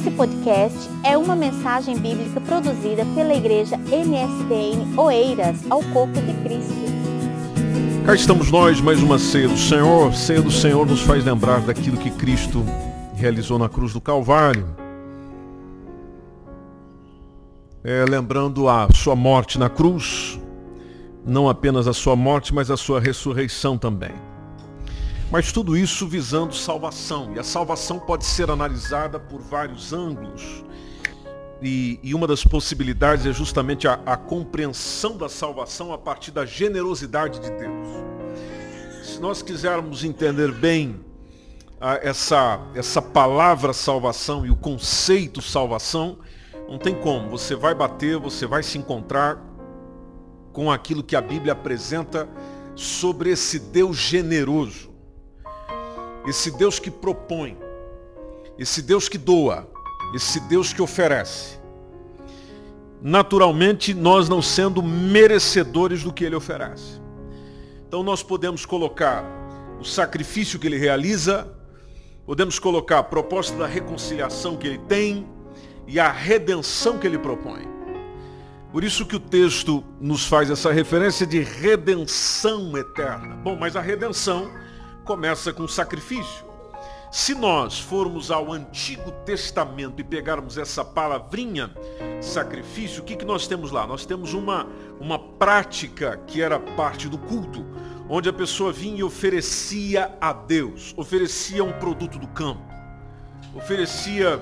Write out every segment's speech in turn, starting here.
Esse podcast é uma mensagem bíblica produzida pela igreja MSBN Oeiras ao Corpo de Cristo. Cá estamos nós, mais uma ceia do Senhor. Ceia do Senhor nos faz lembrar daquilo que Cristo realizou na cruz do Calvário. É, lembrando a sua morte na cruz, não apenas a sua morte, mas a sua ressurreição também. Mas tudo isso visando salvação. E a salvação pode ser analisada por vários ângulos. E, e uma das possibilidades é justamente a, a compreensão da salvação a partir da generosidade de Deus. Se nós quisermos entender bem a, essa, essa palavra salvação e o conceito salvação, não tem como. Você vai bater, você vai se encontrar com aquilo que a Bíblia apresenta sobre esse Deus generoso esse Deus que propõe, esse Deus que doa, esse Deus que oferece. Naturalmente, nós não sendo merecedores do que ele oferece. Então nós podemos colocar o sacrifício que ele realiza, podemos colocar a proposta da reconciliação que ele tem e a redenção que ele propõe. Por isso que o texto nos faz essa referência de redenção eterna. Bom, mas a redenção começa com sacrifício. Se nós formos ao Antigo Testamento e pegarmos essa palavrinha sacrifício, o que, que nós temos lá? Nós temos uma, uma prática que era parte do culto, onde a pessoa vinha e oferecia a Deus, oferecia um produto do campo, oferecia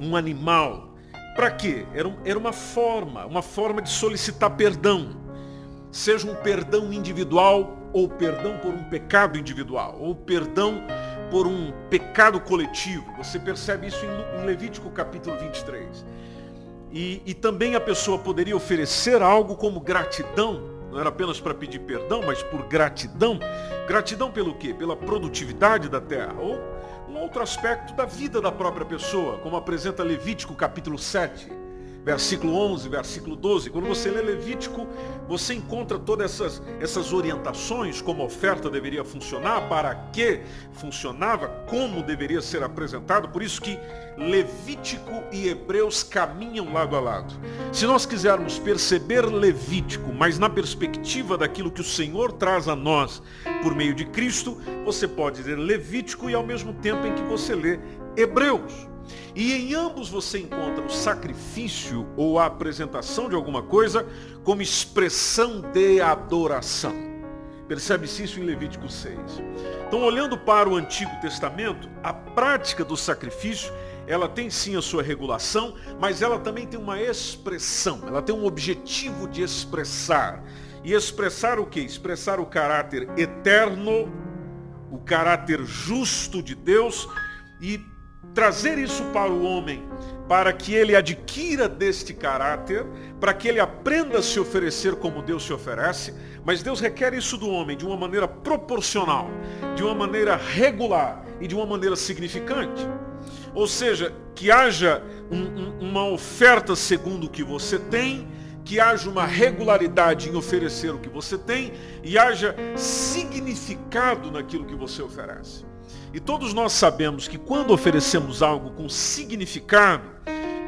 um animal. Para quê? Era, era uma forma, uma forma de solicitar perdão. Seja um perdão individual ou perdão por um pecado individual, ou perdão por um pecado coletivo. Você percebe isso em Levítico capítulo 23. E, e também a pessoa poderia oferecer algo como gratidão, não era apenas para pedir perdão, mas por gratidão. Gratidão pelo quê? Pela produtividade da terra. Ou um outro aspecto da vida da própria pessoa, como apresenta Levítico capítulo 7 versículo 11, versículo 12. Quando você lê Levítico, você encontra todas essas, essas orientações, como a oferta deveria funcionar, para que funcionava, como deveria ser apresentado. Por isso que Levítico e Hebreus caminham lado a lado. Se nós quisermos perceber Levítico, mas na perspectiva daquilo que o Senhor traz a nós por meio de Cristo, você pode ler Levítico e ao mesmo tempo em que você lê Hebreus. E em ambos você encontra o sacrifício ou a apresentação de alguma coisa como expressão de adoração. Percebe-se isso em Levítico 6. Então, olhando para o Antigo Testamento, a prática do sacrifício, ela tem sim a sua regulação, mas ela também tem uma expressão, ela tem um objetivo de expressar. E expressar o que? Expressar o caráter eterno, o caráter justo de Deus e trazer isso para o homem, para que ele adquira deste caráter, para que ele aprenda a se oferecer como Deus se oferece, mas Deus requer isso do homem de uma maneira proporcional, de uma maneira regular e de uma maneira significante. Ou seja, que haja um, um, uma oferta segundo o que você tem, que haja uma regularidade em oferecer o que você tem e haja significado naquilo que você oferece. E todos nós sabemos que quando oferecemos algo com significado,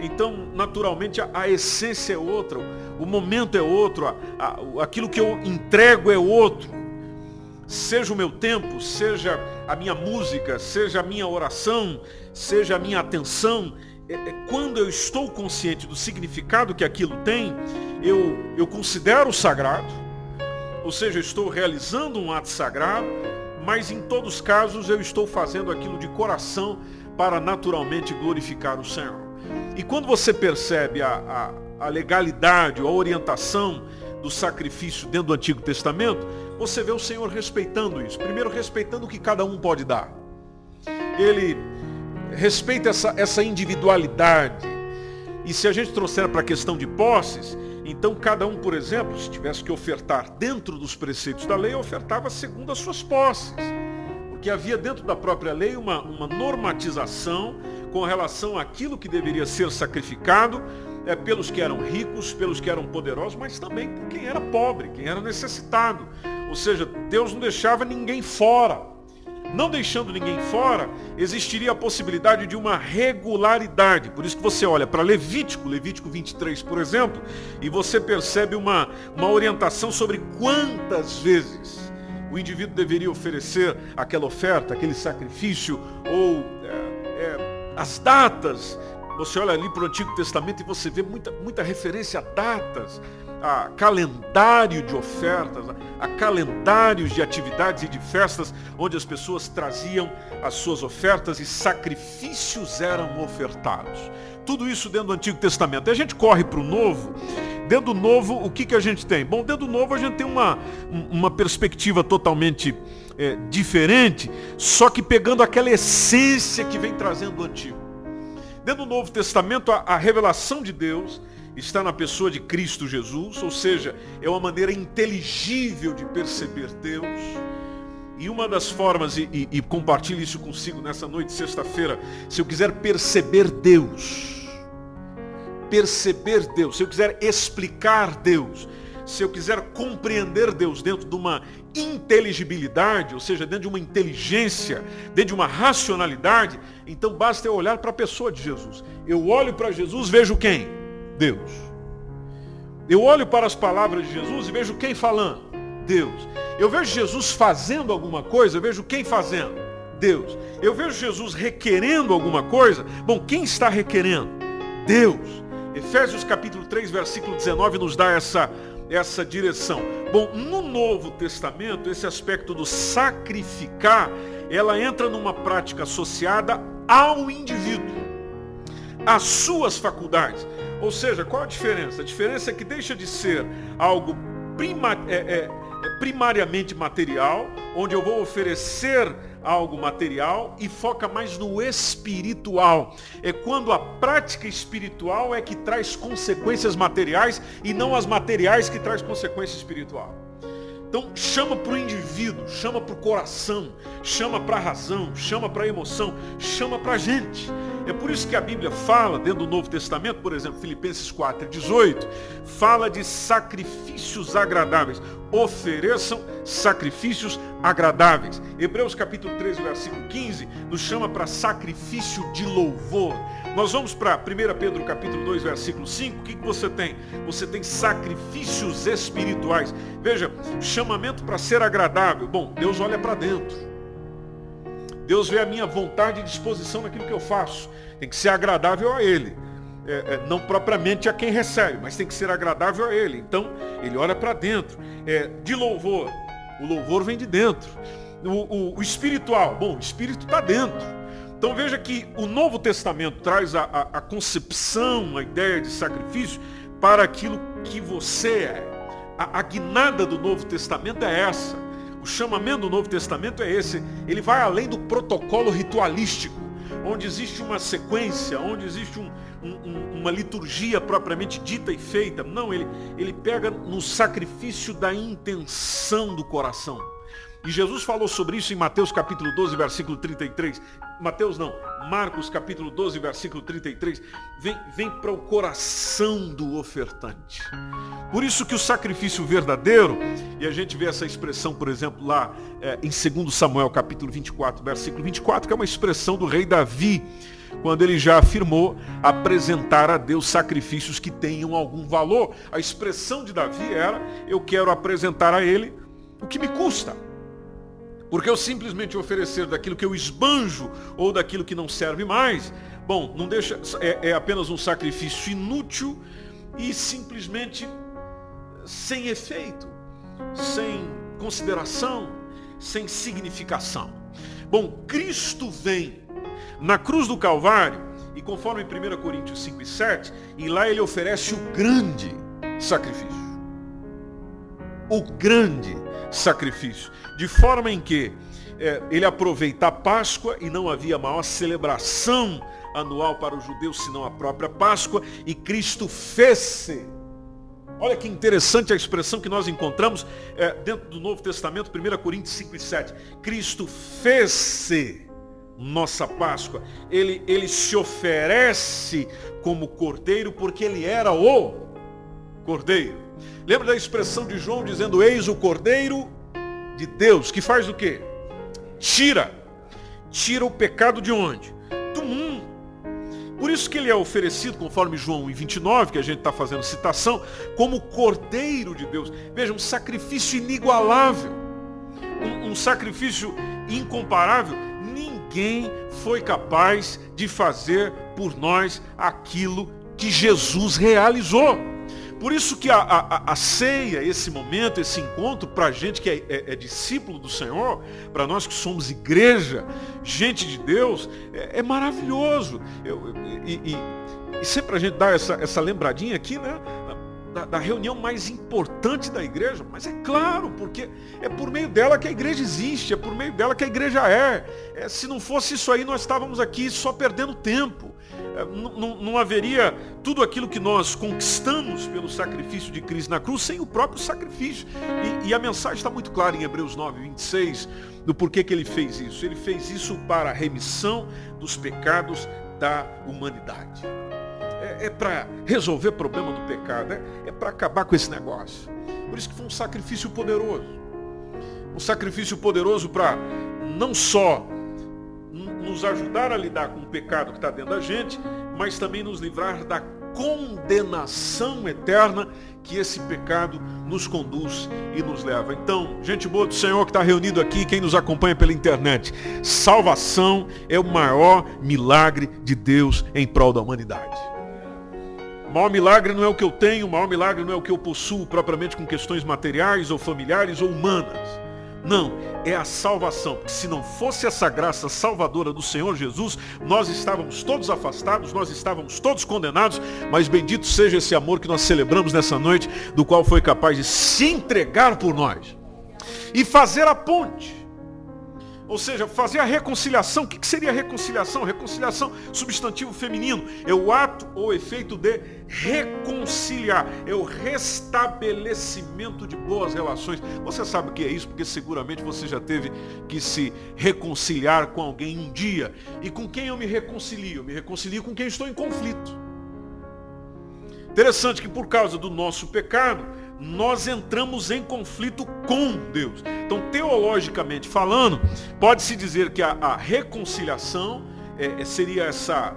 então naturalmente a, a essência é outra, o momento é outro, a, a, aquilo que eu entrego é outro. Seja o meu tempo, seja a minha música, seja a minha oração, seja a minha atenção, é, é, quando eu estou consciente do significado que aquilo tem, eu, eu considero sagrado, ou seja, estou realizando um ato sagrado, mas em todos os casos eu estou fazendo aquilo de coração para naturalmente glorificar o Senhor. E quando você percebe a, a, a legalidade, a orientação do sacrifício dentro do Antigo Testamento, você vê o Senhor respeitando isso. Primeiro, respeitando o que cada um pode dar. Ele respeita essa, essa individualidade. E se a gente trouxer para a questão de posses, então, cada um, por exemplo, se tivesse que ofertar dentro dos preceitos da lei, ofertava segundo as suas posses. Porque havia dentro da própria lei uma, uma normatização com relação àquilo que deveria ser sacrificado é, pelos que eram ricos, pelos que eram poderosos, mas também por quem era pobre, quem era necessitado. Ou seja, Deus não deixava ninguém fora. Não deixando ninguém fora, existiria a possibilidade de uma regularidade. Por isso que você olha para Levítico, Levítico 23, por exemplo, e você percebe uma, uma orientação sobre quantas vezes o indivíduo deveria oferecer aquela oferta, aquele sacrifício, ou é, é, as datas. Você olha ali para o Antigo Testamento e você vê muita, muita referência a datas, a calendário de ofertas, a calendários de atividades e de festas, onde as pessoas traziam as suas ofertas e sacrifícios eram ofertados. Tudo isso dentro do Antigo Testamento. E a gente corre para o Novo. Dentro do Novo, o que, que a gente tem? Bom, dentro do Novo a gente tem uma, uma perspectiva totalmente é, diferente, só que pegando aquela essência que vem trazendo o Antigo. Dentro do Novo Testamento, a, a revelação de Deus está na pessoa de Cristo Jesus, ou seja, é uma maneira inteligível de perceber Deus. E uma das formas, e, e, e compartilhe isso consigo nessa noite, sexta-feira, se eu quiser perceber Deus, perceber Deus, se eu quiser explicar Deus, se eu quiser compreender Deus dentro de uma inteligibilidade, ou seja, dentro de uma inteligência, dentro de uma racionalidade, então basta eu olhar para a pessoa de Jesus. Eu olho para Jesus, vejo quem? Deus. Eu olho para as palavras de Jesus e vejo quem falando? Deus. Eu vejo Jesus fazendo alguma coisa, eu vejo quem fazendo? Deus. Eu vejo Jesus requerendo alguma coisa, bom, quem está requerendo? Deus. Efésios capítulo 3, versículo 19 nos dá essa, essa direção. Bom, no Novo Testamento, esse aspecto do sacrificar, ela entra numa prática associada ao indivíduo, às suas faculdades. Ou seja, qual a diferença? A diferença é que deixa de ser algo prima, é, é, é, primariamente material, onde eu vou oferecer algo material e foca mais no espiritual. É quando a prática espiritual é que traz consequências materiais e não as materiais que traz consequência espiritual. Então chama para o indivíduo, chama para o coração, chama para a razão, chama para a emoção, chama para a gente. É por isso que a Bíblia fala, dentro do Novo Testamento, por exemplo, Filipenses 4, 18, fala de sacrifícios agradáveis. Ofereçam sacrifícios agradáveis. Hebreus capítulo 13, versículo 15, nos chama para sacrifício de louvor. Nós vamos para 1 Pedro capítulo 2, versículo 5. O que, que você tem? Você tem sacrifícios espirituais. Veja, chamamento para ser agradável. Bom, Deus olha para dentro. Deus vê a minha vontade e disposição naquilo que eu faço. Tem que ser agradável a Ele. É, é, não propriamente a quem recebe, mas tem que ser agradável a Ele. Então, Ele olha para dentro. É, de louvor. O louvor vem de dentro. O, o, o espiritual. Bom, o espírito está dentro. Então veja que o Novo Testamento traz a, a, a concepção, a ideia de sacrifício para aquilo que você é. A, a guinada do Novo Testamento é essa o chamamento do Novo Testamento é esse. Ele vai além do protocolo ritualístico, onde existe uma sequência, onde existe um, um, uma liturgia propriamente dita e feita. Não, ele, ele pega no sacrifício da intenção do coração. E Jesus falou sobre isso em Mateus capítulo 12, versículo 33. Mateus não, Marcos capítulo 12, versículo 33. Vem, vem para o coração do ofertante. Por isso que o sacrifício verdadeiro, e a gente vê essa expressão, por exemplo, lá é, em 2 Samuel capítulo 24, versículo 24, que é uma expressão do rei Davi, quando ele já afirmou apresentar a Deus sacrifícios que tenham algum valor. A expressão de Davi era, eu quero apresentar a ele o que me custa. Porque eu simplesmente oferecer daquilo que eu esbanjo ou daquilo que não serve mais, bom, não deixa é, é apenas um sacrifício inútil e simplesmente sem efeito, sem consideração, sem significação. Bom, Cristo vem na cruz do Calvário, e conforme 1 Coríntios 5 e 7, e lá ele oferece o grande sacrifício. O grande sacrifício de forma em que é, ele aproveita a Páscoa e não havia maior celebração anual para os judeus senão a própria Páscoa, e Cristo fez-se. Olha que interessante a expressão que nós encontramos é, dentro do Novo Testamento, 1 Coríntios 5 e 7. Cristo fez-se nossa Páscoa. Ele, ele se oferece como cordeiro porque ele era o cordeiro. Lembra da expressão de João dizendo, eis o cordeiro de Deus, que faz o quê? Tira tira o pecado de onde? Do mundo. Por isso que ele é oferecido, conforme João 29, que a gente está fazendo citação, como Cordeiro de Deus. Veja, um sacrifício inigualável. Um, um sacrifício incomparável. Ninguém foi capaz de fazer por nós aquilo que Jesus realizou. Por isso que a, a, a ceia, esse momento, esse encontro, para a gente que é, é, é, discípulo do Senhor, para nós que somos igreja, gente de Deus, é, é maravilhoso. Eu, e, e, e, sempre a gente dá essa, essa lembradinha aqui, né? Da, da, reunião mais importante da igreja, mas é claro, porque é por meio dela que a igreja existe, é por meio dela que a igreja é. é se não fosse isso aí, nós estávamos aqui só perdendo tempo. É, não, haveria tudo aquilo que nós conquistamos pelo sacrifício de Cristo na cruz sem o próprio sacrifício. E, e a mensagem está muito clara em Hebreus 9, 26, do porquê que ele fez isso. Ele fez isso para a remissão dos pecados da humanidade. É, é para resolver o problema do pecado, é, é para acabar com esse negócio. Por isso que foi um sacrifício poderoso. Um sacrifício poderoso para não só nos ajudar a lidar com o pecado que está dentro da gente, mas também nos livrar da condenação eterna que esse pecado nos conduz e nos leva. Então, gente boa do Senhor que está reunido aqui, quem nos acompanha pela internet, salvação é o maior milagre de Deus em prol da humanidade. O maior milagre não é o que eu tenho, o maior milagre não é o que eu possuo propriamente com questões materiais ou familiares ou humanas. Não, é a salvação. Porque se não fosse essa graça salvadora do Senhor Jesus, nós estávamos todos afastados, nós estávamos todos condenados, mas bendito seja esse amor que nós celebramos nessa noite, do qual foi capaz de se entregar por nós e fazer a ponte ou seja, fazer a reconciliação. O que seria reconciliação? Reconciliação, substantivo feminino, é o ato ou efeito de reconciliar, é o restabelecimento de boas relações. Você sabe o que é isso? Porque seguramente você já teve que se reconciliar com alguém um dia. E com quem eu me reconcilio? Eu me reconcilio com quem estou em conflito. Interessante que por causa do nosso pecado, nós entramos em conflito com Deus. Então, teologicamente falando, pode-se dizer que a, a reconciliação é, é seria essa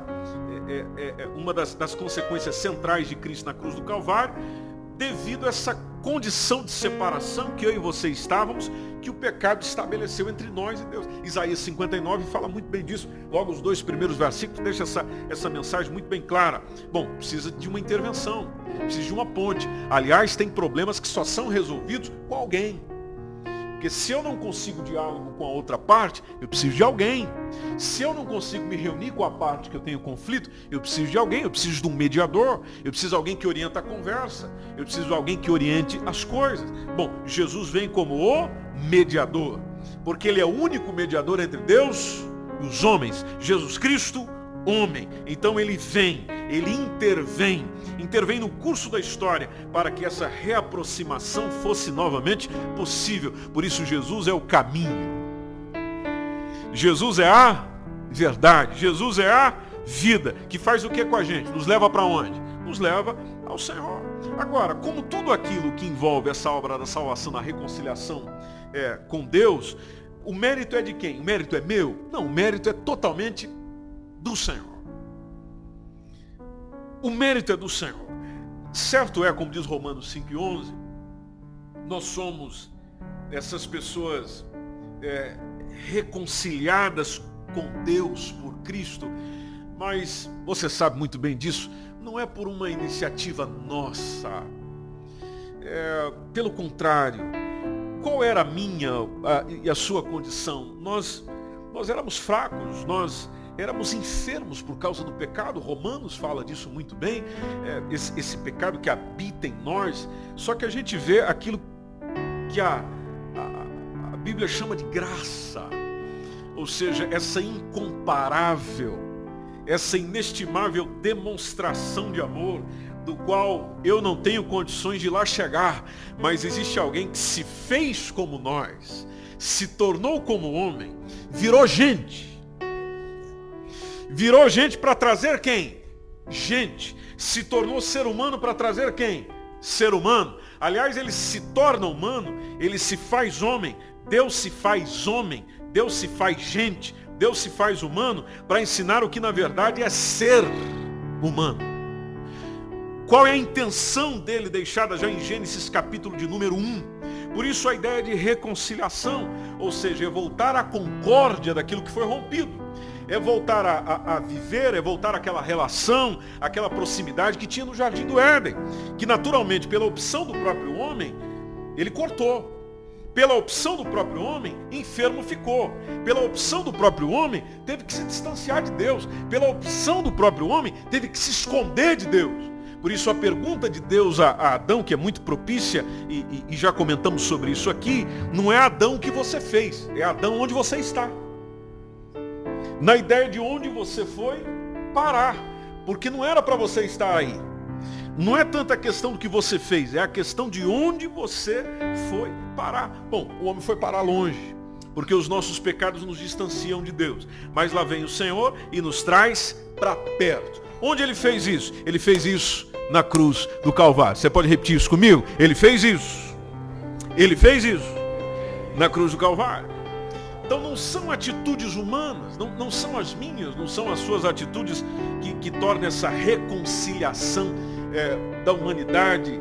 é, é, é, uma das, das consequências centrais de Cristo na cruz do Calvário, devido a essa condição de separação que eu e você estávamos, que o pecado estabeleceu entre nós e Deus. Isaías 59 fala muito bem disso. Logo os dois primeiros versículos deixa essa, essa mensagem muito bem clara. Bom, precisa de uma intervenção, precisa de uma ponte. Aliás, tem problemas que só são resolvidos com alguém. Porque se eu não consigo diálogo com a outra parte, eu preciso de alguém. Se eu não consigo me reunir com a parte que eu tenho conflito, eu preciso de alguém, eu preciso de um mediador, eu preciso de alguém que orienta a conversa, eu preciso de alguém que oriente as coisas. Bom, Jesus vem como o mediador, porque ele é o único mediador entre Deus e os homens. Jesus Cristo, homem. Então ele vem, ele intervém, intervém no curso da história para que essa reaproximação fosse novamente possível. Por isso Jesus é o caminho. Jesus é a verdade. Jesus é a vida, que faz o que com a gente? Nos leva para onde? Nos leva ao Senhor. Agora, como tudo aquilo que envolve essa obra da salvação, da reconciliação é, com Deus, o mérito é de quem? O mérito é meu? Não, o mérito é totalmente do Senhor. O mérito é do Senhor. Certo é, como diz Romanos 5,11, nós somos essas pessoas é, reconciliadas com Deus por Cristo, mas você sabe muito bem disso, não é por uma iniciativa nossa. É, pelo contrário, qual era a minha a, e a sua condição? Nós, nós éramos fracos, nós éramos enfermos por causa do pecado. Romanos fala disso muito bem, é, esse, esse, pecado que habita em nós. Só que a gente vê aquilo que a, a, a Bíblia chama de graça, ou seja, essa incomparável, essa inestimável demonstração de amor, do qual eu não tenho condições de lá chegar, mas existe alguém que se fez como nós, se tornou como homem, virou gente Virou gente para trazer quem? Gente. Se tornou ser humano para trazer quem? Ser humano. Aliás, ele se torna humano, ele se faz homem. Deus se faz homem. Deus se faz gente. Deus se faz humano para ensinar o que na verdade é ser humano. Qual é a intenção dele deixada já em Gênesis capítulo de número 1? Por isso a ideia de reconciliação, ou seja, é voltar à concórdia daquilo que foi rompido é voltar a, a, a, viver, é voltar àquela relação, aquela proximidade que tinha no Jardim do Éden, que naturalmente, pela opção do próprio homem, ele cortou. Pela opção do próprio homem, enfermo ficou. Pela opção do próprio homem, teve que se distanciar de Deus. Pela opção do próprio homem, teve que se esconder de Deus. Por isso a pergunta de Deus a, a Adão, que é muito propícia, e, e, e já comentamos sobre isso aqui, não é Adão que você fez, é Adão onde você está na ideia de onde você foi parar, porque não era para você estar aí. Não é tanta a questão do que você fez, é a questão de onde você foi parar. Bom, o homem foi parar longe, porque os nossos pecados nos distanciam de Deus. Mas lá vem o Senhor e nos traz para perto. Onde ele fez isso? Ele fez isso na cruz do Calvário. Você pode repetir isso comigo? Ele fez isso. Ele fez isso na cruz do Calvário. Então não são atitudes humanas, não, não são as minhas, não são as suas atitudes que, que tornam essa reconciliação é, da humanidade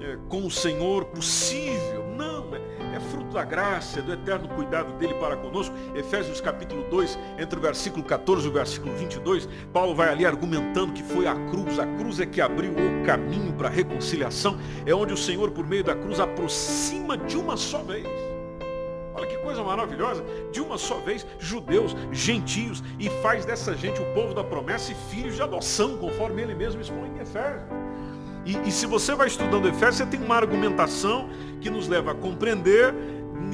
é, com o Senhor possível. Não, é, é fruto da graça, é do eterno cuidado dele para conosco. Efésios capítulo 2, entre o versículo 14 e o versículo 22, Paulo vai ali argumentando que foi a cruz, a cruz é que abriu o caminho para a reconciliação, é onde o Senhor, por meio da cruz, aproxima de uma só vez Olha que coisa maravilhosa. De uma só vez, judeus, gentios, e faz dessa gente o povo da promessa e filhos de adoção, conforme ele mesmo expõe em Efésios. E, e se você vai estudando Efésios, você tem uma argumentação que nos leva a compreender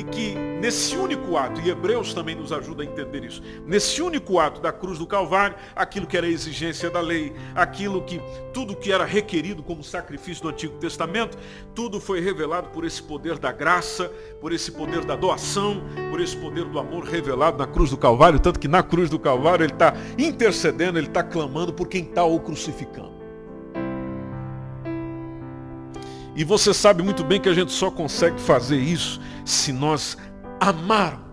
que nesse único ato, e Hebreus também nos ajuda a entender isso, nesse único ato da cruz do Calvário, aquilo que era a exigência da lei, aquilo que, tudo que era requerido como sacrifício do Antigo Testamento, tudo foi revelado por esse poder da graça, por esse poder da doação, por esse poder do amor revelado na cruz do Calvário, tanto que na cruz do Calvário ele está intercedendo, ele está clamando por quem está o crucificando. E você sabe muito bem que a gente só consegue fazer isso se nós amarmos.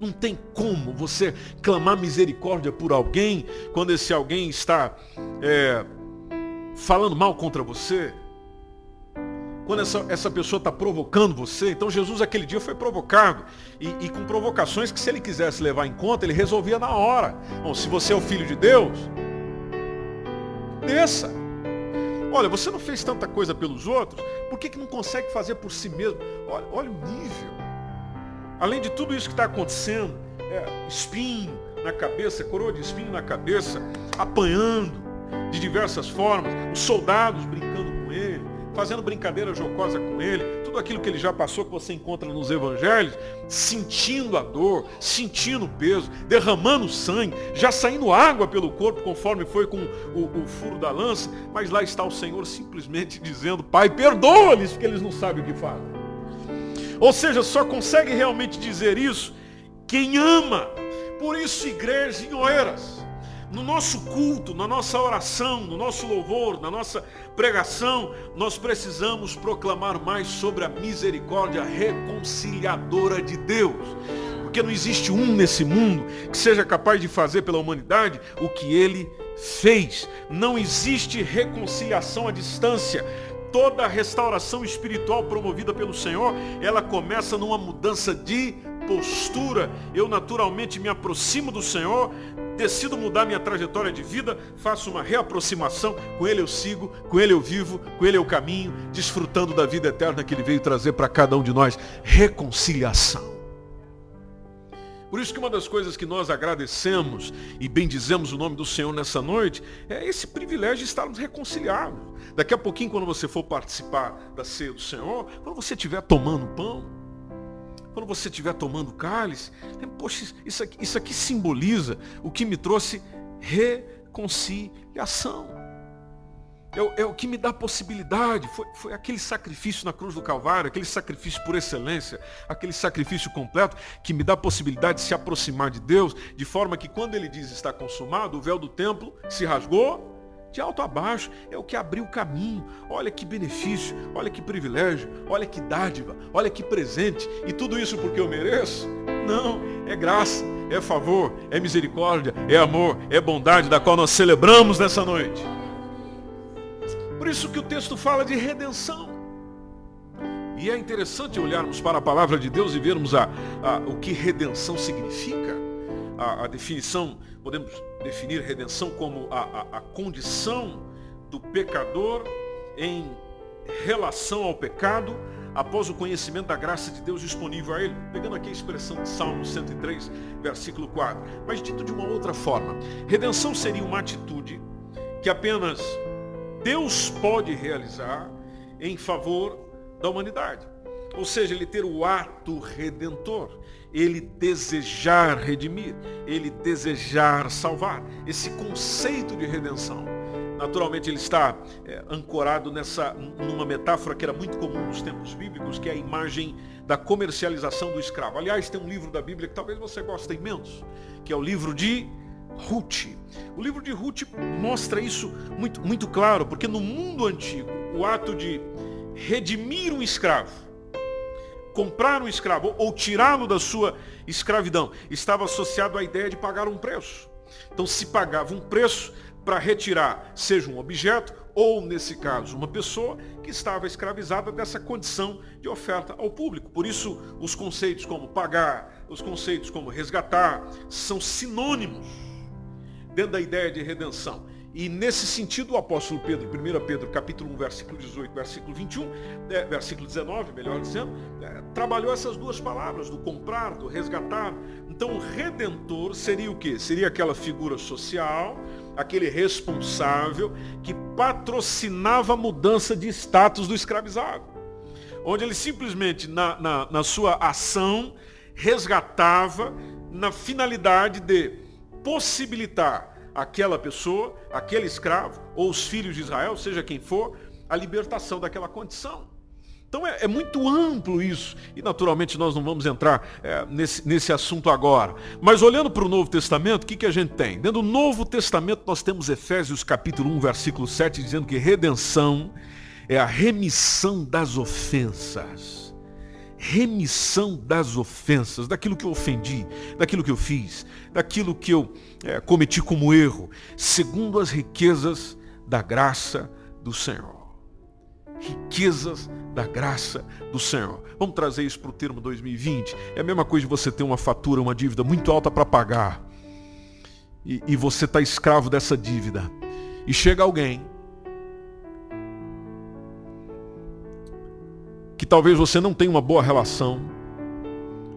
Não tem como você clamar misericórdia por alguém quando esse alguém está é, falando mal contra você. Quando essa, essa pessoa está provocando você. Então Jesus aquele dia foi provocado. E, e com provocações que se ele quisesse levar em conta, ele resolvia na hora. Bom, se você é o filho de Deus, desça. Olha, você não fez tanta coisa pelos outros, por que, que não consegue fazer por si mesmo? Olha, olha o nível. Além de tudo isso que está acontecendo, é, espinho na cabeça, coroa de espinho na cabeça, apanhando de diversas formas, os soldados brincando com ele, fazendo brincadeira jocosa com ele, tudo aquilo que ele já passou, que você encontra nos evangelhos, sentindo a dor, sentindo o peso, derramando sangue, já saindo água pelo corpo, conforme foi com o, o furo da lança, mas lá está o Senhor simplesmente dizendo, Pai, perdoa-lhes, porque eles não sabem o que fazem. Ou seja, só consegue realmente dizer isso quem ama. Por isso, igreja em Oeiras, no nosso culto, na nossa oração, no nosso louvor, na nossa pregação, nós precisamos proclamar mais sobre a misericórdia reconciliadora de Deus. Porque não existe um nesse mundo que seja capaz de fazer pela humanidade o que ele fez. Não existe reconciliação à distância toda a restauração espiritual promovida pelo Senhor, ela começa numa mudança de postura. Eu naturalmente me aproximo do Senhor, decido mudar minha trajetória de vida, faço uma reaproximação, com Ele eu sigo, com Ele eu vivo, com Ele eu caminho, desfrutando da vida eterna que Ele veio trazer para cada um de nós. Reconciliação. Por isso que uma das coisas que nós agradecemos e bendizemos o nome do Senhor nessa noite é esse privilégio de estarmos reconciliados. Daqui a pouquinho, quando você for participar da ceia do Senhor, quando você estiver tomando pão, quando você estiver tomando cálice, poxa, isso aqui, isso aqui simboliza o que me trouxe reconciliação. É, o que me dá possibilidade. Foi, foi aquele sacrifício na cruz do Calvário, aquele sacrifício por excelência, aquele sacrifício completo que me dá possibilidade de se aproximar de Deus, de forma que quando ele diz está consumado, o véu do templo se rasgou de alto a baixo, é o que abriu o caminho. Olha que benefício, olha que privilégio, olha que dádiva, olha que presente. E tudo isso porque eu mereço? Não, é graça, é favor, é misericórdia, é amor, é bondade da qual nós celebramos nessa noite. Por isso que o texto fala de redenção. E é interessante olharmos para a palavra de Deus e vermos a, a o que redenção significa. A, a, definição, podemos definir redenção como a, a condição do pecador em relação ao pecado após o conhecimento da graça de Deus disponível a ele. Pegando aqui a expressão de Salmo 103, versículo 4. Mas dito de uma outra forma, redenção seria uma atitude que apenas Deus pode realizar em favor da humanidade. Ou seja, ele ter o ato redentor, ele desejar redimir, ele desejar salvar. Esse conceito de redenção Naturalmente ele está é, ancorado nessa, numa metáfora que era muito comum nos tempos bíblicos, que é a imagem da comercialização do escravo. Aliás, tem um livro da Bíblia que talvez você goste imenso, que é o livro de Ruth. O livro de Ruth mostra isso muito, muito claro, porque no mundo antigo, o ato de redimir um escravo, comprar um escravo ou tirá-lo da sua escravidão, estava associado à ideia de pagar um preço. Então se pagava um preço para retirar, seja um objeto ou, nesse caso, uma pessoa que estava escravizada dessa condição de oferta ao público. Por isso, os conceitos como pagar, os conceitos como resgatar, são sinônimos dentro da ideia de redenção. E nesse sentido, o apóstolo Pedro, 1 Pedro capítulo 1, versículo 18, versículo 21, é, versículo 19, melhor dizendo, é, trabalhou essas duas palavras, do comprar, do resgatar. Então o redentor seria o quê? Seria aquela figura social, aquele responsável que patrocinava a mudança de status do escravizado. Onde ele simplesmente, na, na, na sua ação, resgatava na finalidade de possibilitar aquela pessoa, aquele escravo, ou os filhos de Israel, seja quem for, a libertação daquela condição. Então é, é, muito amplo isso. E naturalmente nós não vamos entrar é, nesse, nesse assunto agora. Mas olhando para o Novo Testamento, o que, que a gente tem? Dentro do Novo Testamento nós temos Efésios capítulo 1, versículo 7, dizendo que redenção é a remissão das ofensas remissão das ofensas, daquilo que eu ofendi, daquilo que eu fiz, daquilo que eu é, cometi como erro, segundo as riquezas da graça do Senhor. Riquezas da graça do Senhor. Vamos trazer isso para o termo 2020. É a mesma coisa de você ter uma fatura, uma dívida muito alta para pagar. E, e você está escravo dessa dívida. E chega alguém talvez você não tenha uma boa relação,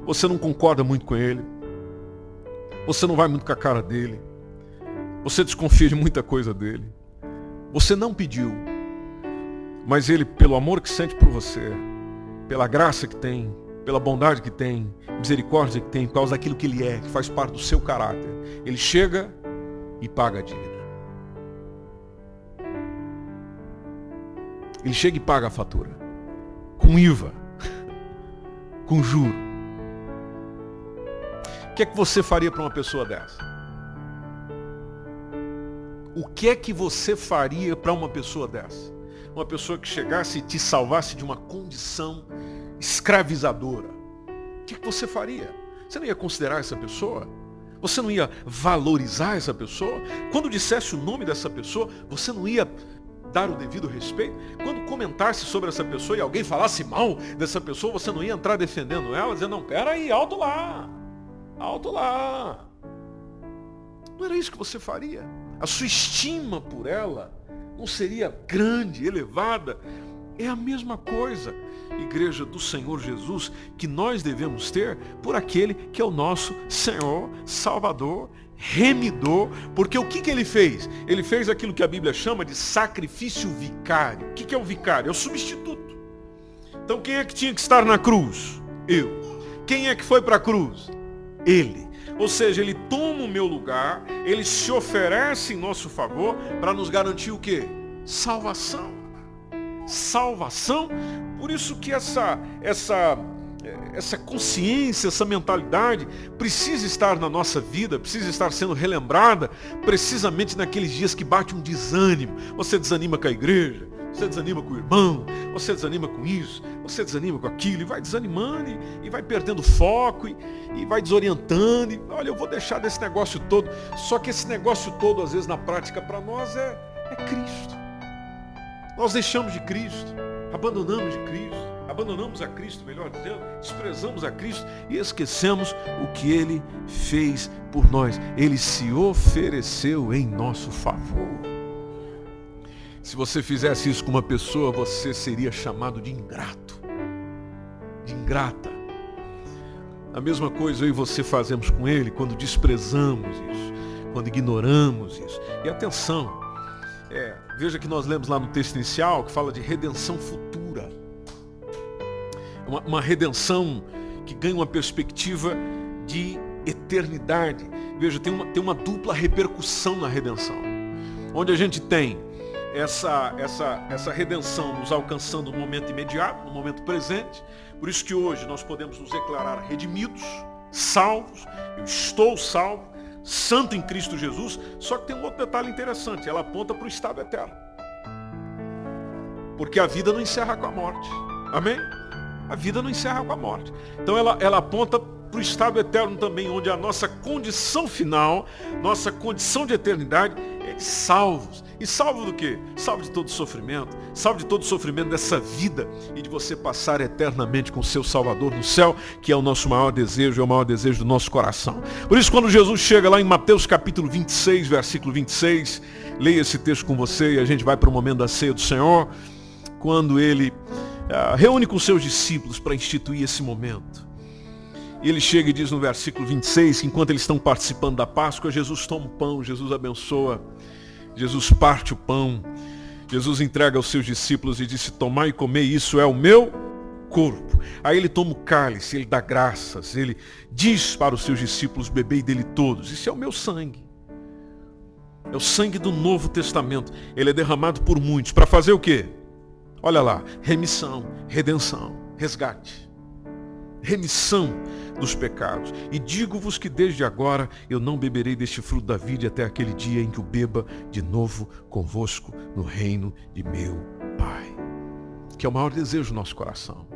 você não concorda muito com ele, você não vai muito com a cara dele, você desconfia de muita coisa dele, você não pediu, mas ele, pelo amor que sente por você, pela graça que tem, pela bondade que tem, misericórdia que tem, por causa daquilo que ele é, que faz parte do seu caráter, ele chega e paga a dívida. Ele chega e paga a fatura com IVA, com juro. O que é que você faria para uma pessoa dessa? O que é que você faria para uma pessoa dessa? Uma pessoa que chegasse e te salvasse de uma condição escravizadora. O que, é que você faria? Você não ia considerar essa pessoa? Você não ia valorizar essa pessoa? Quando dissesse o nome dessa pessoa, você não ia dar o devido respeito. Quando comentasse sobre essa pessoa e alguém falasse mal dessa pessoa, você não ia entrar defendendo ela, dizendo, não, peraí, alto lá, alto lá. Não era isso que você faria. A sua estima por ela não seria grande, elevada. É a mesma coisa, igreja do Senhor Jesus, que nós devemos ter por aquele que é o nosso Senhor, Salvador remidor, porque o que, que ele fez? Ele fez aquilo que a Bíblia chama de sacrifício vicário. O que, que é o vicário? É o substituto. Então quem é que tinha que estar na cruz? Eu. Quem é que foi para a cruz? Ele. Ou seja, ele toma o meu lugar, ele se oferece em nosso favor para nos garantir o quê? Salvação. Salvação. Por isso que essa, essa essa consciência, essa mentalidade precisa estar na nossa vida, precisa estar sendo relembrada precisamente naqueles dias que bate um desânimo. Você desanima com a igreja, você desanima com o irmão, você desanima com isso, você desanima com aquilo, e vai desanimando e, e vai perdendo foco e, e vai desorientando. E, olha, eu vou deixar desse negócio todo. Só que esse negócio todo, às vezes, na prática, para nós é, é Cristo. Nós deixamos de Cristo, abandonamos de Cristo, abandonamos a Cristo, melhor dizendo, desprezamos a Cristo e esquecemos o que Ele fez por nós. Ele se ofereceu em nosso favor. Se você fizesse isso com uma pessoa, você seria chamado de ingrato, de ingrata. A mesma coisa eu e você fazemos com ele quando desprezamos isso, quando ignoramos isso. E atenção, é, veja que nós lemos lá no texto inicial que fala de redenção futura. Uma, uma redenção que ganha uma perspectiva de eternidade. Veja, tem uma, tem uma dupla repercussão na redenção. Onde a gente tem essa, essa, essa redenção nos alcançando no momento imediato, no momento presente. Por isso que hoje nós podemos nos declarar redimidos, salvos, eu estou salvo, santo em Cristo Jesus, só que tem um outro detalhe interessante, ela aponta para o estado eterno. Porque a vida não encerra com a morte. Amém? A vida não encerra com a morte. Então ela, ela aponta para o estado eterno também, onde a nossa condição final, nossa condição de eternidade é salvos. E salvo do quê? Salvo de todo sofrimento, salvo de todo sofrimento dessa vida e de você passar eternamente com o seu Salvador no céu, que é o nosso maior desejo, é o maior desejo do nosso coração. Por isso, quando Jesus chega lá em Mateus capítulo 26, versículo 26, leia esse texto com você e a gente vai para o momento da ceia do Senhor, quando ele uh, reúne com seus discípulos para instituir esse momento. E ele chega e diz no versículo 26, que enquanto eles estão participando da Páscoa, Jesus toma o pão, Jesus abençoa Jesus parte o pão. Jesus entrega aos seus discípulos e disse, tomai e comer, isso é o meu corpo. Aí ele toma o cálice, ele dá graças, ele diz para os seus discípulos, bebei dele todos, isso é o meu sangue. É o sangue do Novo Testamento. Ele é derramado por muitos. Para fazer o quê? Olha lá, remissão, redenção, resgate. Remissão dos pecados. E digo-vos que desde agora eu não beberei deste fruto da vida até aquele dia em que o beba de novo convosco no reino de meu Pai. Que é o maior desejo do nosso coração.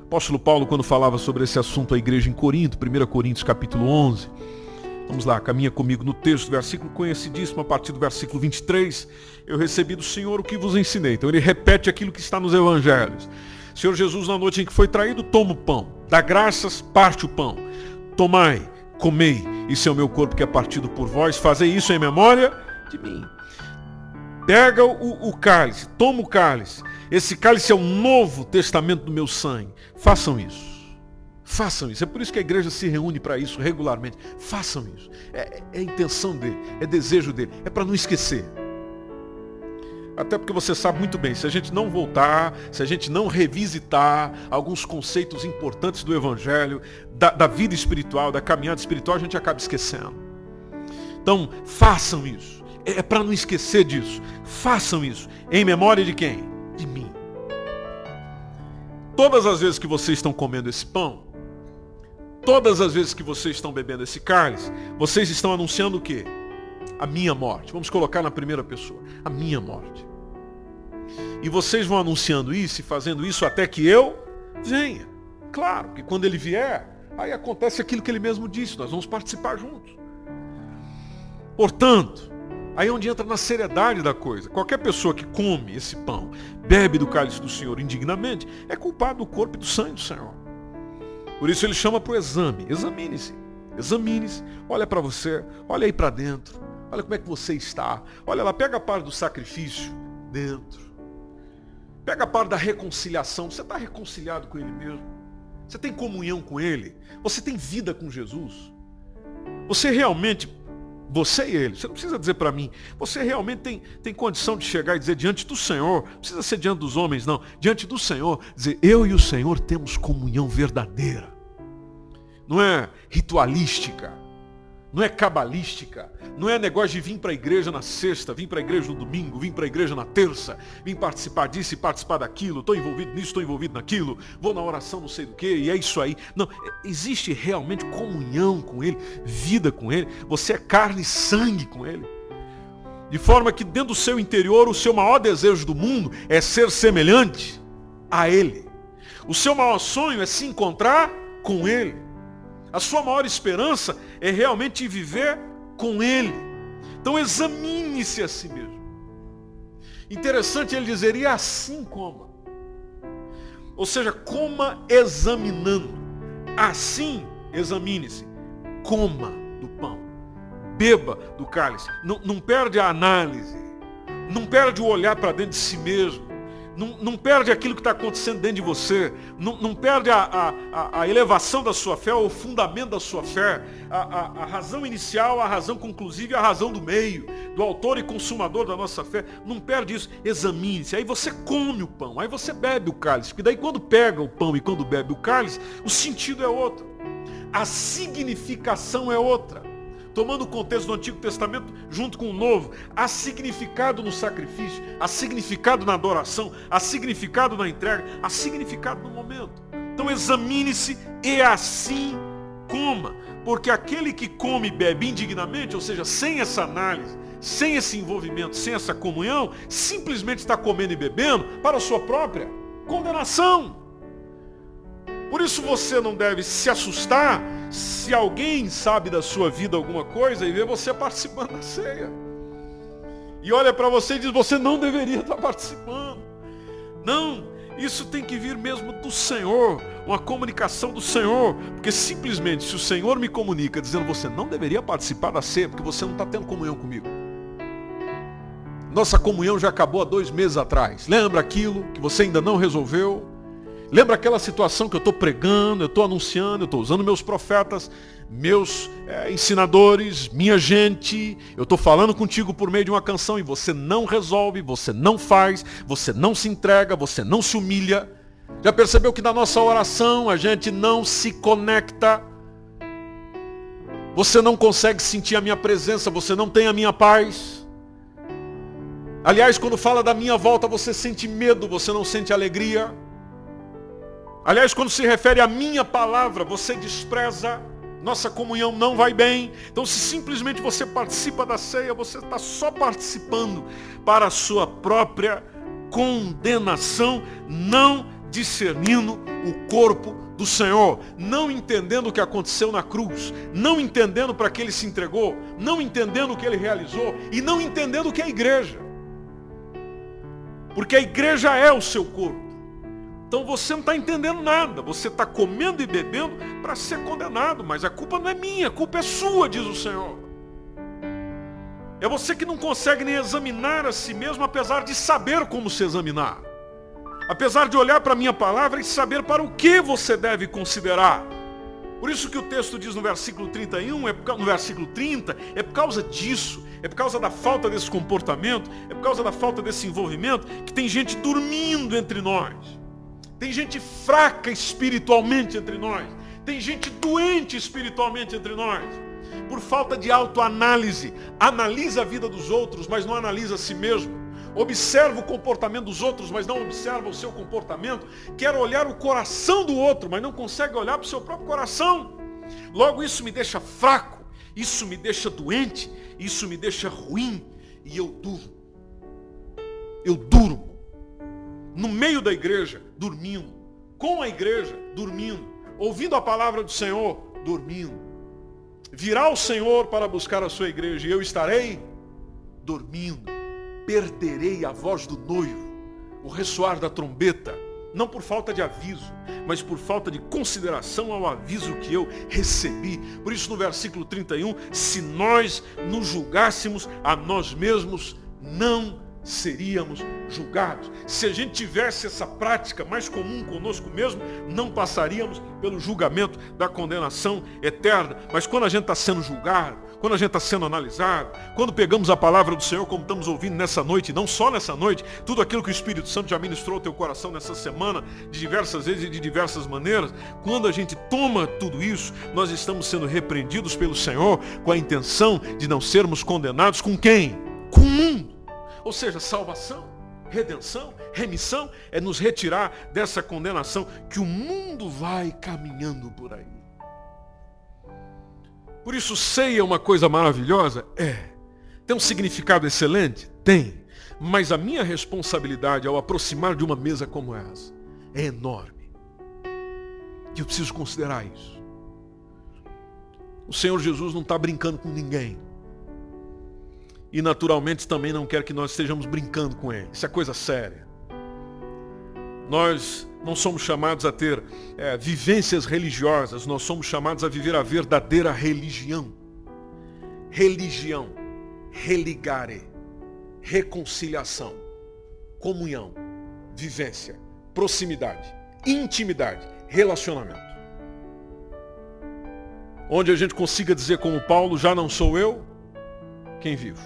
O apóstolo Paulo, quando falava sobre esse assunto à igreja em Corinto, 1 Coríntios capítulo 11, Vamos lá, caminha comigo no texto, versículo conhecidíssimo, a partir do versículo 23. Eu recebi do Senhor o que vos ensinei. Então ele repete aquilo que está nos evangelhos. Senhor Jesus, na noite em que foi traído, toma o pão. Dá graças, parte o pão. Tomai, comei, isso é o meu corpo que é partido por vós. Fazei isso em memória de mim. Pega o, o cálice, toma o cálice. Esse cálice é o novo testamento do meu sangue. Façam isso. Façam isso. É por isso que a igreja se reúne para isso regularmente. Façam isso. É, é, intenção dele, é desejo dele. É para não esquecer. Até porque você sabe muito bem, se a gente não voltar, se a gente não revisitar alguns conceitos importantes do Evangelho, da, da vida espiritual, da caminhada espiritual, a gente acaba esquecendo. Então, façam isso. É, é para não esquecer disso. Façam isso. Em memória de quem? De mim. Todas as vezes que vocês estão comendo esse pão, todas as vezes que vocês estão bebendo esse cálice, vocês estão anunciando o quê? A minha morte. Vamos colocar na primeira pessoa, a minha morte. E vocês vão anunciando isso e fazendo isso até que eu venha. Claro que quando ele vier, aí acontece aquilo que ele mesmo disse, nós vamos participar juntos. Portanto, aí é onde entra na seriedade da coisa. Qualquer pessoa que come esse pão, bebe do cálice do Senhor indignamente, é culpado do corpo e do sangue do Senhor. Por isso ele chama para o exame. Examine-se. Examine-se. Olha para você. Olha aí para dentro. Olha como é que você está. Olha lá, pega a parte do sacrifício dentro. Pega a parte da reconciliação. Você está reconciliado com Ele mesmo? Você tem comunhão com Ele? Você tem vida com Jesus? Você realmente, você e Ele, você não precisa dizer para mim, você realmente tem, tem condição de chegar e dizer diante do Senhor, não precisa ser diante dos homens, não, diante do Senhor, dizer, eu e o Senhor temos comunhão verdadeira. Não é ritualística, não é cabalística, não é negócio de vir para a igreja na sexta, vir para a igreja no domingo, vir para a igreja na terça, vir participar disso e participar daquilo, estou envolvido nisso, estou envolvido naquilo, vou na oração não sei do que, e é isso aí. Não, existe realmente comunhão com Ele, vida com Ele, você é carne e sangue com Ele. De forma que dentro do seu interior, o seu maior desejo do mundo é ser semelhante a Ele. O seu maior sonho é se encontrar com Ele. A sua maior esperança é realmente viver com Ele. Então examine-se a si mesmo. Interessante ele dizer, e assim coma. Ou seja, coma examinando. Assim, examine-se. Coma do pão. Beba do cálice. Não, não perde a análise. Não perde o olhar para dentro de si mesmo. Não, não, perde aquilo que está acontecendo dentro de você. Não, não perde a, a, a, elevação da sua fé, o fundamento da sua fé. A, a, razão inicial, a razão conclusiva e a razão do meio. Do autor e consumador da nossa fé. Não perde isso. Examine-se. Aí você come o pão. Aí você bebe o cálice. Porque daí quando pega o pão e quando bebe o cálice, o sentido é outro. A significação é outra tomando o contexto do Antigo Testamento junto com o Novo, há significado no sacrifício, há significado na adoração, há significado na entrega, há significado no momento. Então examine-se e assim coma, porque aquele que come e bebe indignamente, ou seja, sem essa análise, sem esse envolvimento, sem essa comunhão, simplesmente está comendo e bebendo para a sua própria condenação. Por isso você não deve se assustar se alguém sabe da sua vida alguma coisa e vê você participando da ceia. E olha para você e diz, você não deveria estar participando. Não, isso tem que vir mesmo do Senhor, uma comunicação do Senhor. Porque simplesmente se o Senhor me comunica dizendo você não deveria participar da ceia, porque você não está tendo comunhão comigo. Nossa comunhão já acabou há dois meses atrás. Lembra aquilo que você ainda não resolveu? Lembra aquela situação que eu estou pregando, eu estou anunciando, eu estou usando meus profetas, meus é, ensinadores, minha gente, eu estou falando contigo por meio de uma canção e você não resolve, você não faz, você não se entrega, você não se humilha. Já percebeu que na nossa oração a gente não se conecta? Você não consegue sentir a minha presença, você não tem a minha paz. Aliás, quando fala da minha volta, você sente medo, você não sente alegria. Aliás, quando se refere à minha palavra, você despreza, nossa comunhão não vai bem. Então, se simplesmente você participa da ceia, você está só participando para a sua própria condenação, não discernindo o corpo do Senhor, não entendendo o que aconteceu na cruz, não entendendo para que ele se entregou, não entendendo o que ele realizou e não entendendo o que é a igreja. Porque a igreja é o seu corpo. Então você não está entendendo nada. Você está comendo e bebendo para ser condenado. Mas a culpa não é minha, a culpa é sua, diz o Senhor. É você que não consegue nem examinar a si mesmo, apesar de saber como se examinar. Apesar de olhar para a minha palavra e saber para o que você deve considerar. Por isso que o texto diz no versículo 31, é por, no versículo 30, é por causa disso, é por causa da falta desse comportamento, é por causa da falta desse envolvimento, que tem gente dormindo entre nós. Tem gente fraca espiritualmente entre nós. Tem gente doente espiritualmente entre nós. Por falta de autoanálise. Analisa a vida dos outros, mas não analisa a si mesmo. Observa o comportamento dos outros, mas não observa o seu comportamento. Quer olhar o coração do outro, mas não consegue olhar para o seu próprio coração. Logo, isso me deixa fraco, isso me deixa doente, isso me deixa ruim e eu duro. Eu duro no meio da igreja, dormindo. Com a igreja, dormindo. Ouvindo a palavra do Senhor, dormindo. Virá o Senhor para buscar a sua igreja e eu estarei dormindo. Perderei a voz do noivo, o ressoar da trombeta, não por falta de aviso, mas por falta de consideração ao aviso que eu recebi. Por isso, no versículo 31, se nós nos julgássemos a nós mesmos, não seríamos julgados. Se a gente tivesse essa prática mais comum conosco mesmo, não passaríamos pelo julgamento da condenação eterna. Mas quando a gente está sendo julgado, quando a gente está sendo analisado, quando pegamos a palavra do Senhor, como estamos ouvindo nessa noite, não só nessa noite, tudo aquilo que o Espírito Santo já ministrou ao teu coração nessa semana, de diversas vezes e de diversas maneiras, quando a gente toma tudo isso, nós estamos sendo repreendidos pelo Senhor com a intenção de não sermos condenados com quem? Com mundo. Ou seja, salvação, redenção, remissão é nos retirar dessa condenação que o mundo vai caminhando por aí. Por isso ceia é uma coisa maravilhosa? É. Tem um significado excelente? Tem. Mas a minha responsabilidade ao aproximar de uma mesa como essa é enorme. E eu preciso considerar isso. O Senhor Jesus não está brincando com ninguém. E naturalmente também não quer que nós estejamos brincando com Ele. Isso é coisa séria. Nós não somos chamados a ter é, vivências religiosas, nós somos chamados a viver a verdadeira religião. Religião, religare, reconciliação, comunhão, vivência, proximidade, intimidade, relacionamento. Onde a gente consiga dizer como Paulo, já não sou eu quem vivo.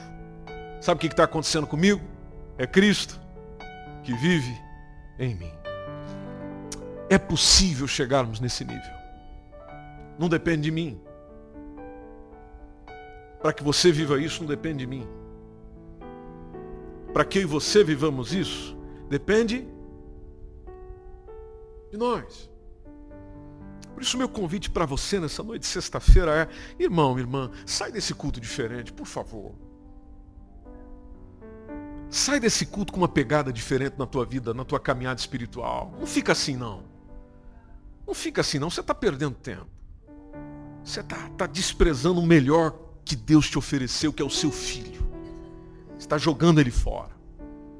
Sabe o que está acontecendo comigo? É Cristo que vive em mim. É possível chegarmos nesse nível. Não depende de mim. Para que você viva isso, não depende de mim. Para que eu e você vivamos isso, depende de nós. Por isso meu convite para você nessa noite de sexta-feira é, irmão, irmã, sai desse culto diferente, por favor. Sai desse culto com uma pegada diferente na tua vida, na tua caminhada espiritual. Não fica assim não. Não fica assim não, você está perdendo tempo. Você está tá desprezando o melhor que Deus te ofereceu, que é o seu filho. Está jogando ele fora.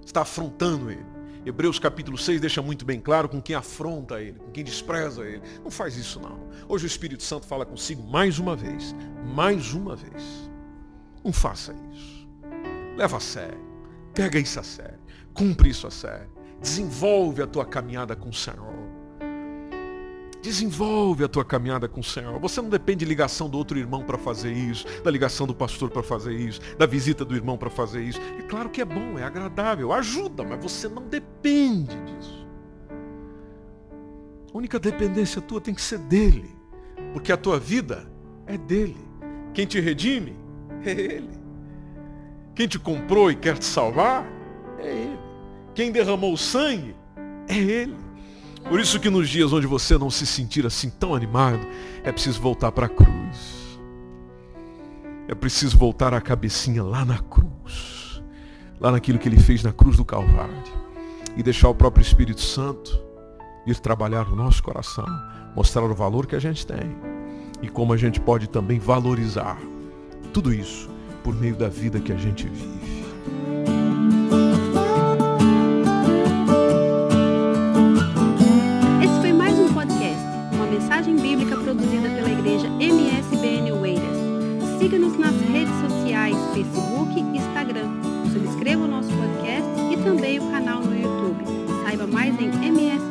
Está afrontando ele. Hebreus capítulo 6 deixa muito bem claro com quem afronta ele, com quem despreza ele. Não faz isso não. Hoje o Espírito Santo fala consigo mais uma vez. Mais uma vez. Não faça isso. Leva a sério. Pega isso a sério. Cumpre isso a sério. Desenvolve a tua caminhada com o Senhor. Desenvolve a tua caminhada com o Senhor. Você não depende de ligação do outro irmão para fazer isso, da ligação do pastor para fazer isso, da visita do irmão para fazer isso. É claro que é bom, é agradável, ajuda, mas você não depende disso. A única dependência tua tem que ser dele, porque a tua vida é dele. Quem te redime é ele. Quem te comprou e quer te salvar é ele. Quem derramou o sangue é ele. Por isso que nos dias onde você não se sentir assim tão animado, é preciso voltar para a cruz. É preciso voltar a cabecinha lá na cruz. Lá naquilo que ele fez na cruz do Calvário. E deixar o próprio Espírito Santo ir trabalhar no nosso coração. Mostrar o valor que a gente tem. E como a gente pode também valorizar tudo isso por meio da vida que a gente vive. Esse foi mais um podcast, uma mensagem bíblica produzida pela igreja MSBN Oeiras. Siga-nos nas redes sociais, Facebook e Instagram. Subscreva o nosso podcast e também o canal no YouTube. Saiba mais em MS